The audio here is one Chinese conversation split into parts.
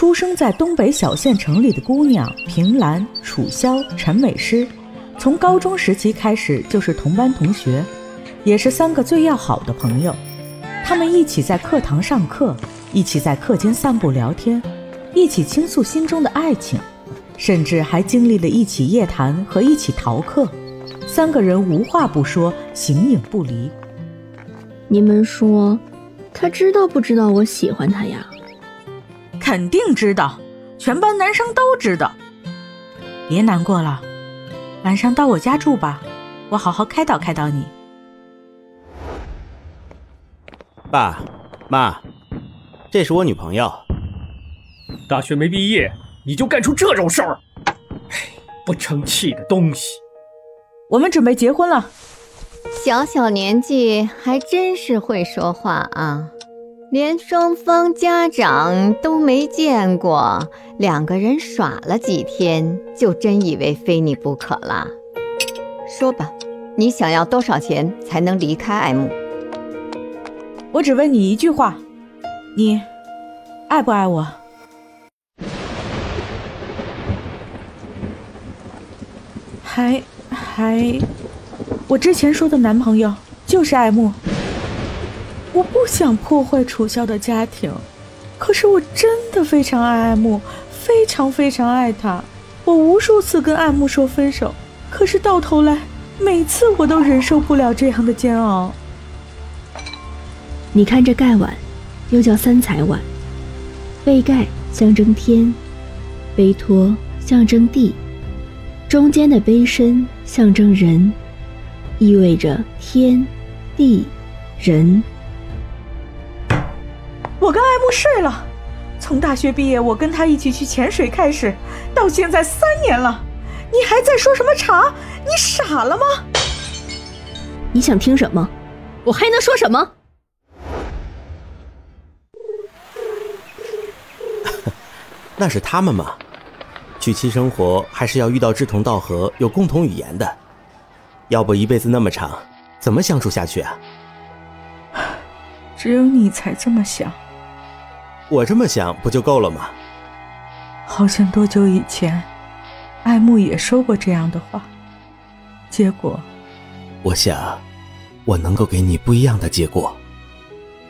出生在东北小县城里的姑娘平兰、楚萧、陈美诗，从高中时期开始就是同班同学，也是三个最要好的朋友。他们一起在课堂上课，一起在课间散步聊天，一起倾诉心中的爱情，甚至还经历了一起夜谈和一起逃课。三个人无话不说，形影不离。你们说，他知道不知道我喜欢他呀？肯定知道，全班男生都知道。别难过了，晚上到我家住吧，我好好开导开导你。爸妈，这是我女朋友。大学没毕业你就干出这种事儿，哎，不成器的东西！我们准备结婚了，小小年纪还真是会说话啊。连双方家长都没见过，两个人耍了几天，就真以为非你不可了。说吧，你想要多少钱才能离开爱慕？我只问你一句话，你爱不爱我？还还，我之前说的男朋友就是爱慕。我不想破坏楚萧的家庭，可是我真的非常爱爱慕，非常非常爱他。我无数次跟爱慕说分手，可是到头来，每次我都忍受不了这样的煎熬。你看这盖碗，又叫三彩碗，背盖象征天，杯托象征地，中间的杯身象征人，意味着天地人。睡了，从大学毕业我跟他一起去潜水开始，到现在三年了，你还在说什么茶？你傻了吗？你想听什么？我还能说什么？那是他们嘛，娶妻生活还是要遇到志同道合、有共同语言的，要不一辈子那么长，怎么相处下去啊？只有你才这么想。我这么想不就够了吗？好像多久以前，爱慕也说过这样的话，结果，我想，我能够给你不一样的结果。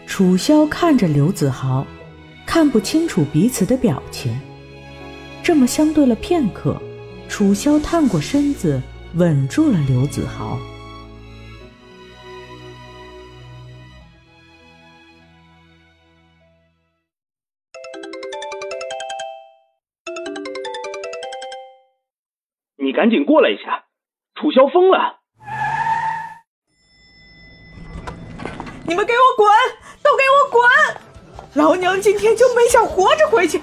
楚萧看着刘子豪，看不清楚彼此的表情。这么相对了片刻，楚萧探过身子，吻住了刘子豪。你赶紧过来一下，楚萧疯了！你们给我滚，都给我滚！老娘今天就没想活着回去。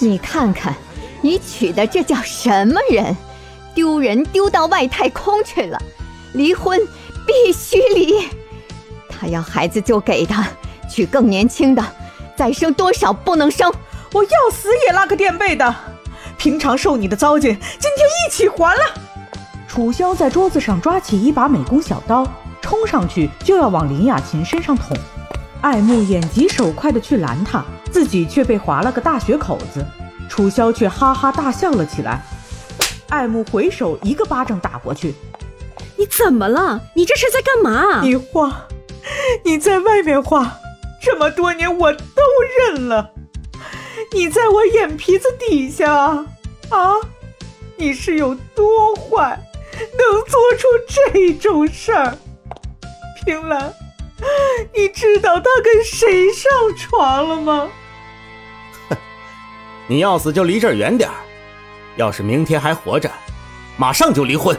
你看看，你娶的这叫什么人？丢人丢到外太空去了！离婚必须离！他要孩子就给他，娶更年轻的，再生多少不能生？我要死也拉个垫背的。平常受你的糟践，今天一起还了。楚萧在桌子上抓起一把美工小刀，冲上去就要往林雅琴身上捅。爱慕眼疾手快的去拦他，自己却被划了个大血口子。楚萧却哈哈大笑了起来。爱慕回手一个巴掌打过去：“你怎么了？你这是在干嘛？你画，你在外面画，这么多年我都认了。你在我眼皮子底下。”啊！你是有多坏，能做出这种事儿？平兰，你知道他跟谁上床了吗？哼！你要死就离这儿远点儿。要是明天还活着，马上就离婚。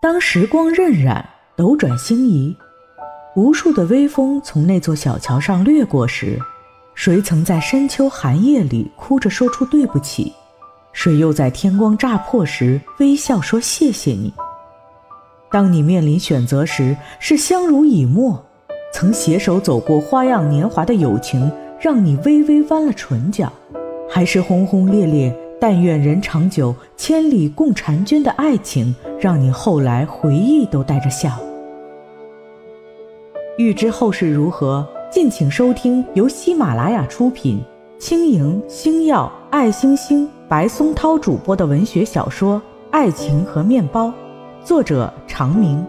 当时光荏苒，斗转星移。无数的微风从那座小桥上掠过时，谁曾在深秋寒夜里哭着说出对不起？谁又在天光乍破时微笑说谢谢你？当你面临选择时，是相濡以沫，曾携手走过花样年华的友情让你微微弯了唇角，还是轰轰烈烈但愿人长久、千里共婵娟的爱情让你后来回忆都带着笑？欲知后事如何，敬请收听由喜马拉雅出品、轻盈、星耀、爱星星、白松涛主播的文学小说《爱情和面包》，作者长明。